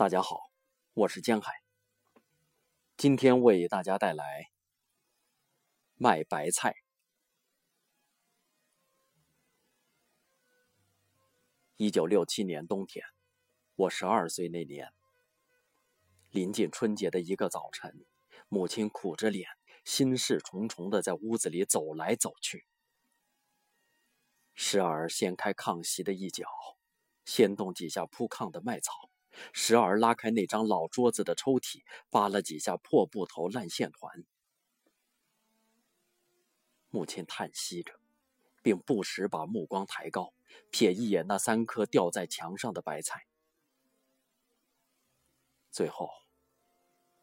大家好，我是江海。今天为大家带来卖白菜。一九六七年冬天，我十二岁那年，临近春节的一个早晨，母亲苦着脸，心事重重的在屋子里走来走去，时而掀开炕席的一角，掀动几下铺炕的麦草。时而拉开那张老桌子的抽屉，扒了几下破布头、烂线团。母亲叹息着，并不时把目光抬高，瞥一眼那三颗吊在墙上的白菜。最后，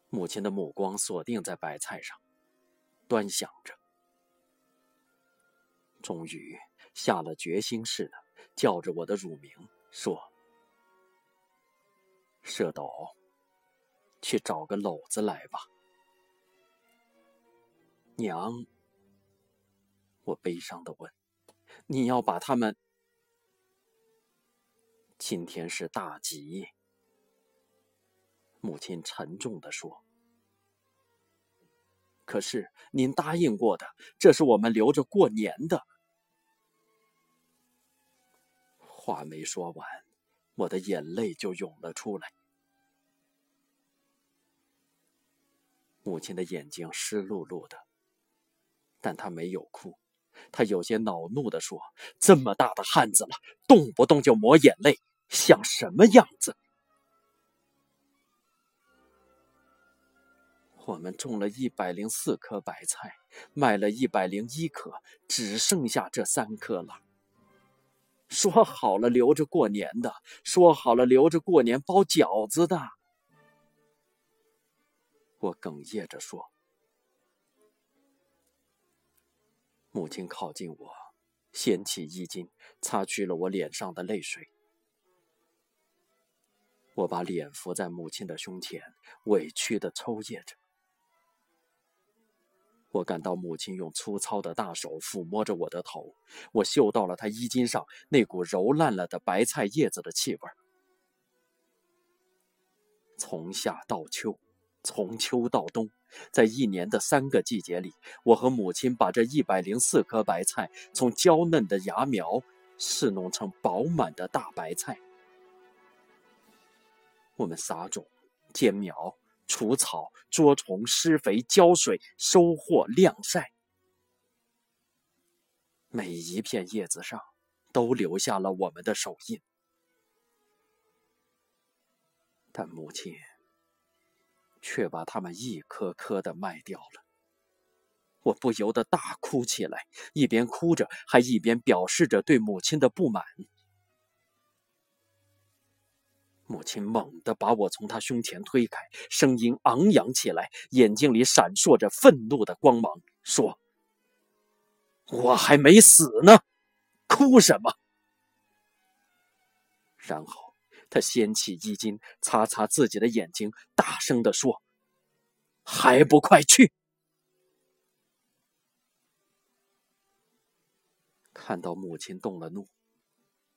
母亲的目光锁定在白菜上，端详着，终于下了决心似的，叫着我的乳名，说。舍斗，去找个篓子来吧。娘，我悲伤的问：“你要把他们？今天是大吉。”母亲沉重的说：“可是您答应过的，这是我们留着过年的。”话没说完，我的眼泪就涌了出来。母亲的眼睛湿漉漉的，但她没有哭。她有些恼怒地说：“这么大的汉子了，动不动就抹眼泪，像什么样子？”我们种了一百零四颗白菜，卖了一百零一颗，只剩下这三颗了。说好了留着过年的，说好了留着过年包饺子的。我哽咽着说：“母亲靠近我，掀起衣襟，擦去了我脸上的泪水。我把脸伏在母亲的胸前，委屈的抽噎着。我感到母亲用粗糙的大手抚摸着我的头，我嗅到了她衣襟上那股揉烂了的白菜叶子的气味。从夏到秋。”从秋到冬，在一年的三个季节里，我和母亲把这一百零四颗白菜从娇嫩的芽苗试弄成饱满的大白菜。我们撒种、间苗、除草、捉虫、施肥、浇水、收获、晾晒，每一片叶子上都留下了我们的手印。但母亲。却把它们一颗颗的卖掉了，我不由得大哭起来，一边哭着，还一边表示着对母亲的不满。母亲猛地把我从她胸前推开，声音昂扬起来，眼睛里闪烁着愤怒的光芒，说：“我还没死呢，哭什么？”然后。他掀起衣襟，擦擦自己的眼睛，大声地说：“还不快去！”看到母亲动了怒，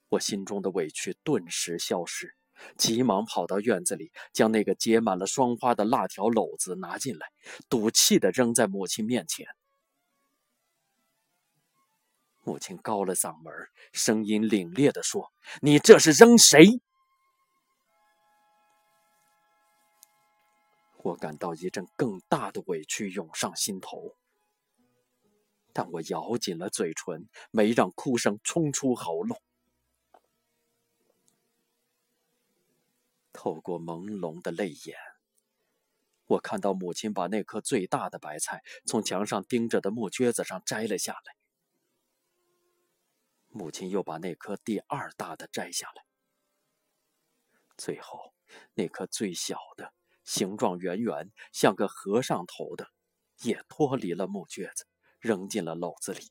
我心中的委屈顿时消失，急忙跑到院子里，将那个结满了霜花的辣条篓子拿进来，赌气的扔在母亲面前。母亲高了嗓门，声音凛冽地说：“你这是扔谁？”我感到一阵更大的委屈涌上心头，但我咬紧了嘴唇，没让哭声冲出喉咙。透过朦胧的泪眼，我看到母亲把那颗最大的白菜从墙上钉着的木橛子上摘了下来，母亲又把那颗第二大的摘下来，最后那颗最小的。形状圆圆，像个和尚头的，也脱离了木橛子，扔进了篓子里。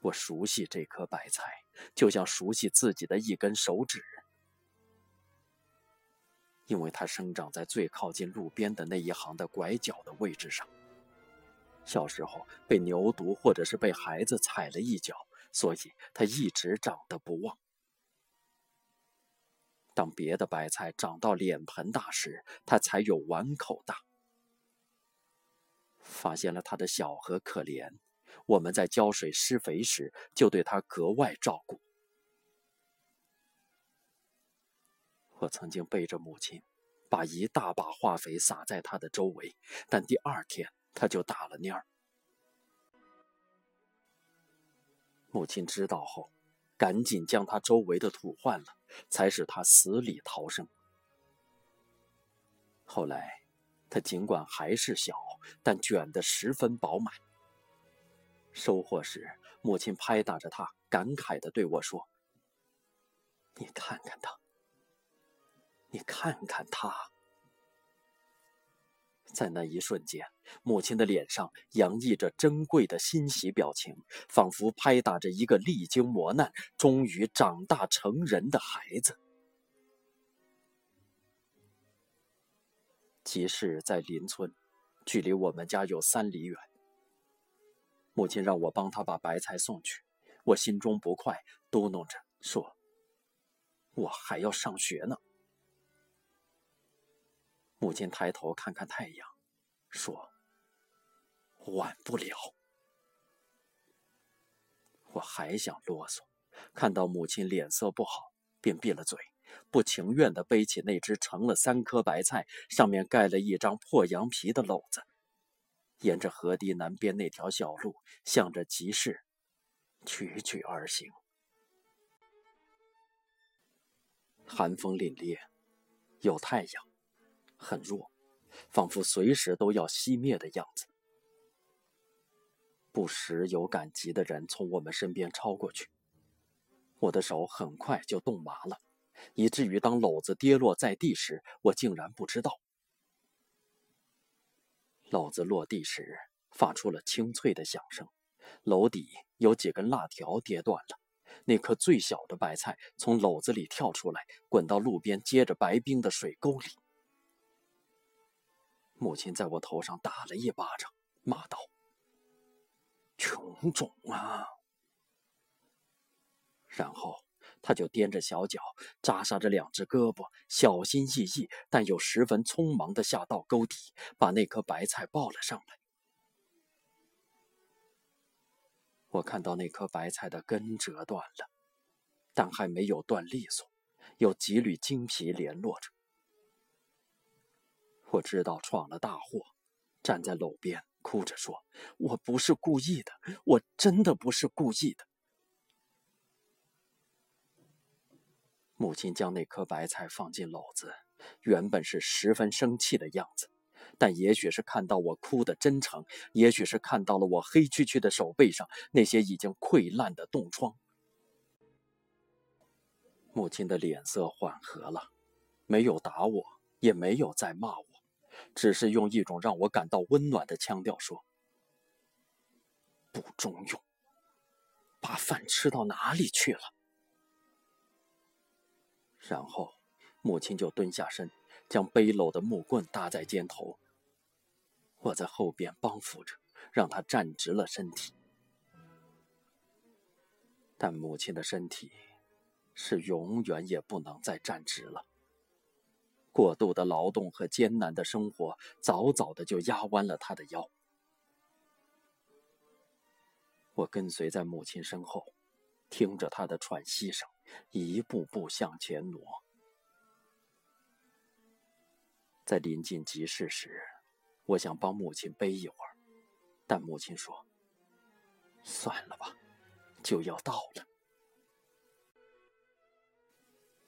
我熟悉这颗白菜，就像熟悉自己的一根手指，因为它生长在最靠近路边的那一行的拐角的位置上。小时候被牛犊或者是被孩子踩了一脚，所以它一直长得不旺。当别的白菜长到脸盆大时，它才有碗口大。发现了它的小和可怜，我们在浇水施肥时就对它格外照顾。我曾经背着母亲，把一大把化肥撒在它的周围，但第二天它就打了蔫儿。母亲知道后，赶紧将它周围的土换了，才使他死里逃生。后来，它尽管还是小，但卷得十分饱满。收获时，母亲拍打着它，感慨地对我说：“你看看它。”你看看他，在那一瞬间，母亲的脸上洋溢着珍贵的欣喜表情，仿佛拍打着一个历经磨难、终于长大成人的孩子。集市在邻村，距离我们家有三里远。母亲让我帮她把白菜送去，我心中不快，嘟囔着说：“我还要上学呢。”母亲抬头看看太阳，说：“晚不了。”我还想啰嗦，看到母亲脸色不好，便闭了嘴，不情愿地背起那只盛了三颗白菜、上面盖了一张破羊皮的篓子，沿着河堤南边那条小路，向着集市曲曲而行。寒风凛冽，有太阳。很弱，仿佛随时都要熄灭的样子。不时有赶集的人从我们身边超过去，我的手很快就冻麻了，以至于当篓子跌落在地时，我竟然不知道。篓子落地时发出了清脆的响声，篓底有几根辣条跌断了，那颗最小的白菜从篓子里跳出来，滚到路边接着白冰的水沟里。母亲在我头上打了一巴掌，骂道：“穷种啊！”然后他就踮着小脚，扎煞着两只胳膊，小心翼翼但又十分匆忙的下到沟底，把那颗白菜抱了上来。我看到那颗白菜的根折断了，但还没有断利索，有几缕筋皮联络着。我知道闯了大祸，站在篓边哭着说：“我不是故意的，我真的不是故意的。”母亲将那颗白菜放进篓子，原本是十分生气的样子，但也许是看到我哭的真诚，也许是看到了我黑黢黢的手背上那些已经溃烂的冻疮，母亲的脸色缓和了，没有打我，也没有再骂我。只是用一种让我感到温暖的腔调说：“不中用，把饭吃到哪里去了？”然后，母亲就蹲下身，将背篓的木棍搭在肩头。我在后边帮扶着，让她站直了身体。但母亲的身体是永远也不能再站直了。过度的劳动和艰难的生活，早早的就压弯了他的腰。我跟随在母亲身后，听着她的喘息声，一步步向前挪。在临近集市时，我想帮母亲背一会儿，但母亲说：“算了吧，就要到了。”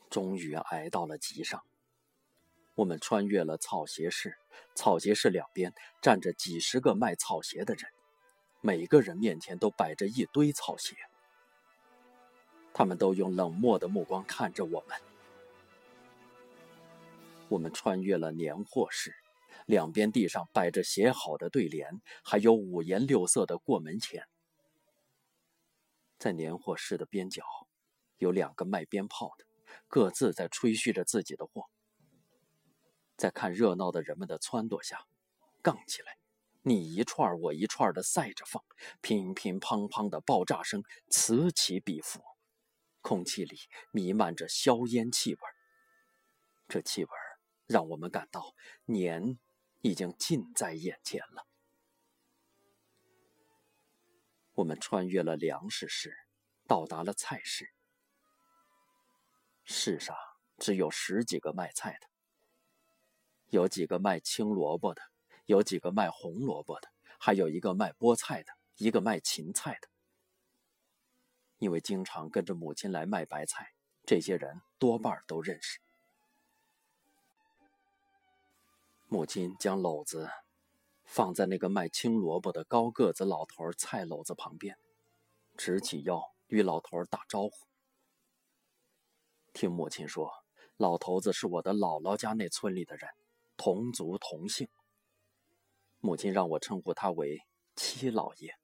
终于挨到了集上。我们穿越了草鞋市，草鞋市两边站着几十个卖草鞋的人，每个人面前都摆着一堆草鞋。他们都用冷漠的目光看着我们。我们穿越了年货市，两边地上摆着写好的对联，还有五颜六色的过门钱。在年货市的边角，有两个卖鞭炮的，各自在吹嘘着自己的货。在看热闹的人们的撺掇下，杠起来，你一串我一串的赛着放，乒乒乓乓的爆炸声此起彼伏，空气里弥漫着硝烟气味。这气味让我们感到年已经近在眼前了。我们穿越了粮食市，到达了菜市。市上只有十几个卖菜的，有几个卖青萝卜的，有几个卖红萝卜的，还有一个卖菠菜的，一个卖芹菜的。因为经常跟着母亲来卖白菜，这些人多半都认识。母亲将篓子放在那个卖青萝卜的高个子老头菜篓子旁边，直起腰与老头打招呼。听母亲说，老头子是我的姥姥家那村里的人，同族同姓。母亲让我称呼他为七老爷。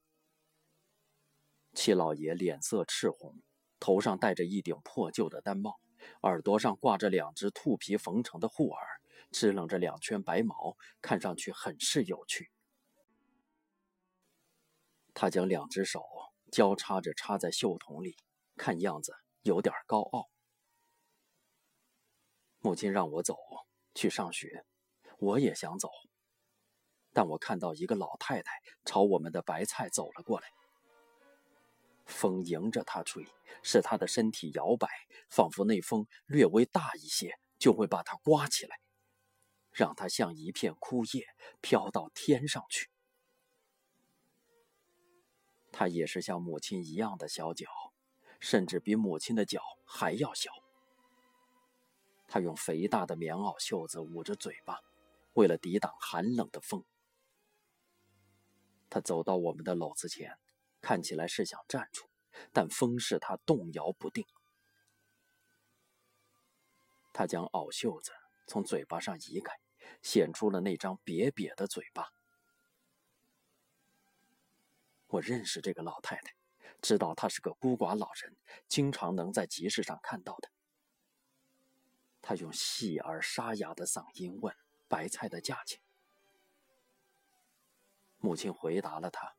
七老爷脸色赤红，头上戴着一顶破旧的单帽，耳朵上挂着两只兔皮缝成的护耳，支棱着两圈白毛，看上去很是有趣。他将两只手交叉着插在袖筒里，看样子有点高傲。母亲让我走去上学，我也想走，但我看到一个老太太朝我们的白菜走了过来。风迎着她吹，使她的身体摇摆，仿佛那风略微大一些就会把她刮起来，让她像一片枯叶飘到天上去。她也是像母亲一样的小脚，甚至比母亲的脚还要小。他用肥大的棉袄袖子捂着嘴巴，为了抵挡寒冷的风。他走到我们的篓子前，看起来是想站住，但风使他动摇不定。他将袄袖子从嘴巴上移开，显出了那张瘪瘪的嘴巴。我认识这个老太太，知道她是个孤寡老人，经常能在集市上看到的。他用细而沙哑的嗓音问：“白菜的价钱？”母亲回答了他。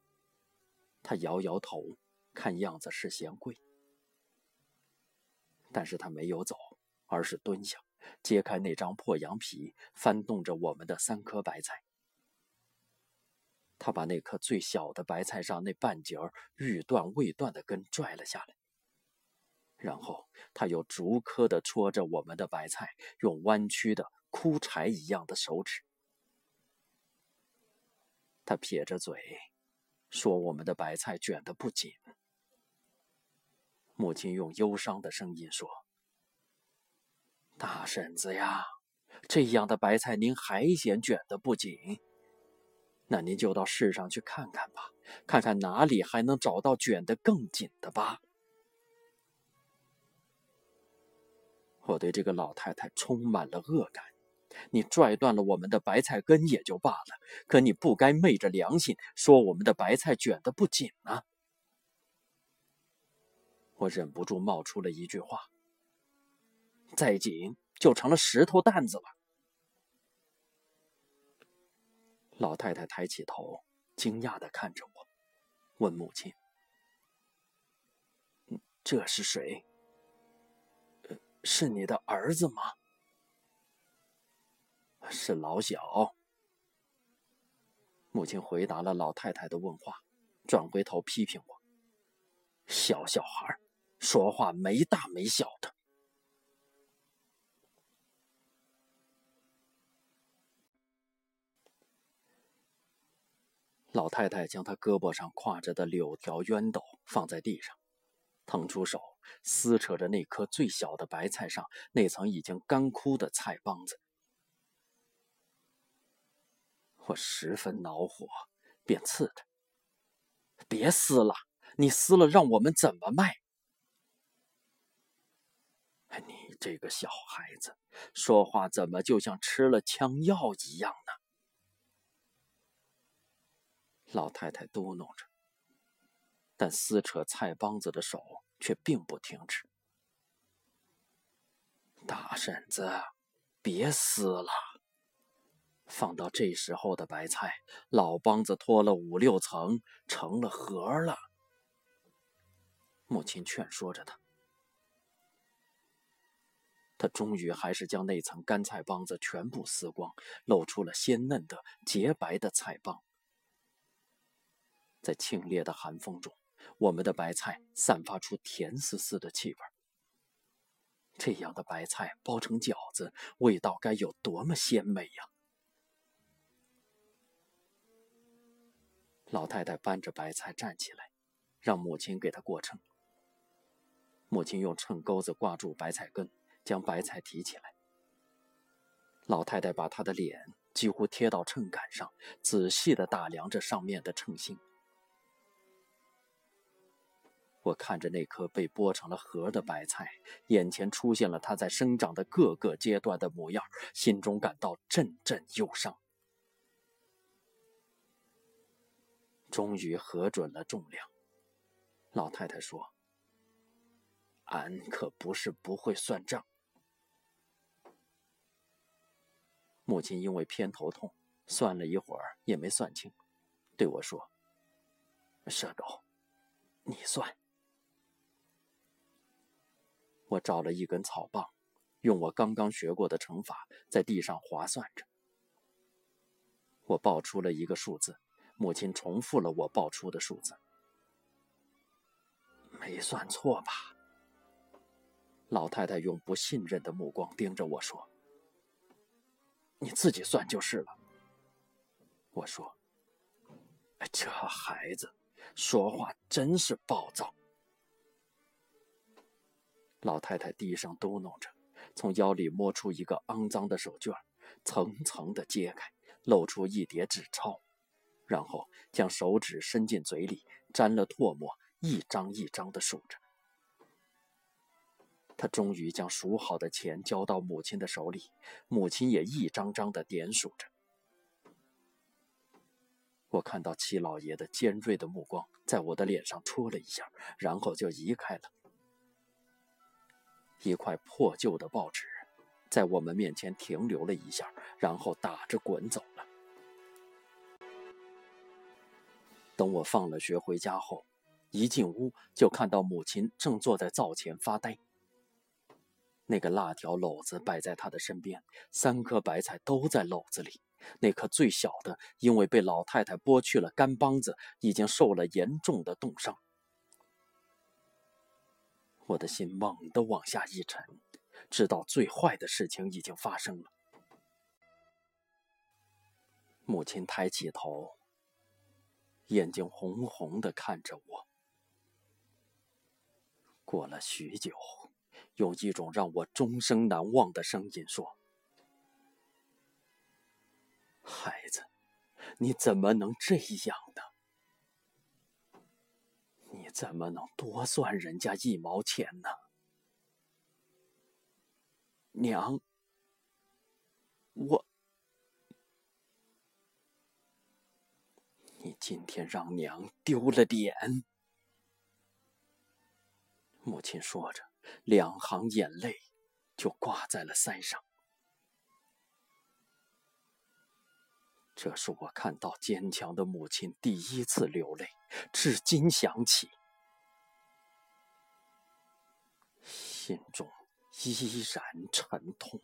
他摇摇头，看样子是嫌贵。但是他没有走，而是蹲下，揭开那张破羊皮，翻动着我们的三颗白菜。他把那颗最小的白菜上那半截欲断未断的根拽了下来。然后他又逐颗的戳着我们的白菜，用弯曲的枯柴一样的手指。他撇着嘴，说：“我们的白菜卷得不紧。”母亲用忧伤的声音说：“大婶子呀，这样的白菜您还嫌卷得不紧？那您就到市上去看看吧，看看哪里还能找到卷得更紧的吧。”我对这个老太太充满了恶感。你拽断了我们的白菜根也就罢了，可你不该昧着良心说我们的白菜卷得不紧呢。我忍不住冒出了一句话：“再紧就成了石头担子了。”老太太抬起头，惊讶的看着我，问母亲：“这是谁？”是你的儿子吗？是老小。母亲回答了老太太的问话，转回头批评我：“小小孩，说话没大没小的。”老太太将她胳膊上挎着的柳条熨斗放在地上，腾出手。撕扯着那颗最小的白菜上那层已经干枯的菜帮子，我十分恼火，便刺他：“别撕了，你撕了让我们怎么卖？”你这个小孩子，说话怎么就像吃了枪药一样呢？老太太嘟哝着，但撕扯菜帮子的手。却并不停止。大婶子，别撕了。放到这时候的白菜，老帮子脱了五六层，成了核了。母亲劝说着他。他终于还是将那层干菜帮子全部撕光，露出了鲜嫩的、洁白的菜帮。在清冽的寒风中，我们的白菜散发出甜丝丝的气味。这样的白菜包成饺子，味道该有多么鲜美呀！老太太搬着白菜站起来，让母亲给她过秤。母亲用秤钩子挂住白菜根。将白菜提起来，老太太把她的脸几乎贴到秤杆上，仔细地打量着上面的秤星。我看着那颗被剥成了核的白菜，眼前出现了它在生长的各个阶段的模样，心中感到阵阵忧伤。终于核准了重量，老太太说：“俺可不是不会算账。”母亲因为偏头痛，算了一会儿也没算清，对我说：“舍狗，你算。”我找了一根草棒，用我刚刚学过的乘法在地上划算着。我报出了一个数字，母亲重复了我报出的数字。没算错吧？老太太用不信任的目光盯着我说。你自己算就是了。我说：“这孩子说话真是暴躁。”老太太低声嘟哝着，从腰里摸出一个肮脏的手绢，层层的揭开，露出一叠纸钞，然后将手指伸进嘴里，沾了唾沫，一张一张的数着。他终于将数好的钱交到母亲的手里，母亲也一张张的点数着。我看到七老爷的尖锐的目光在我的脸上戳了一下，然后就移开了。一块破旧的报纸在我们面前停留了一下，然后打着滚走等我放了学回家后，一进屋就看到母亲正坐在灶前发呆。那个辣条篓子摆在她的身边，三颗白菜都在篓子里。那颗最小的，因为被老太太剥去了干帮子，已经受了严重的冻伤。我的心猛地往下一沉，知道最坏的事情已经发生了。母亲抬起头，眼睛红红的看着我。过了许久。用一种让我终生难忘的声音说：“孩子，你怎么能这样呢？你怎么能多算人家一毛钱呢？娘，我，你今天让娘丢了脸。”母亲说着。两行眼泪就挂在了腮上。这是我看到坚强的母亲第一次流泪，至今想起，心中依然沉痛。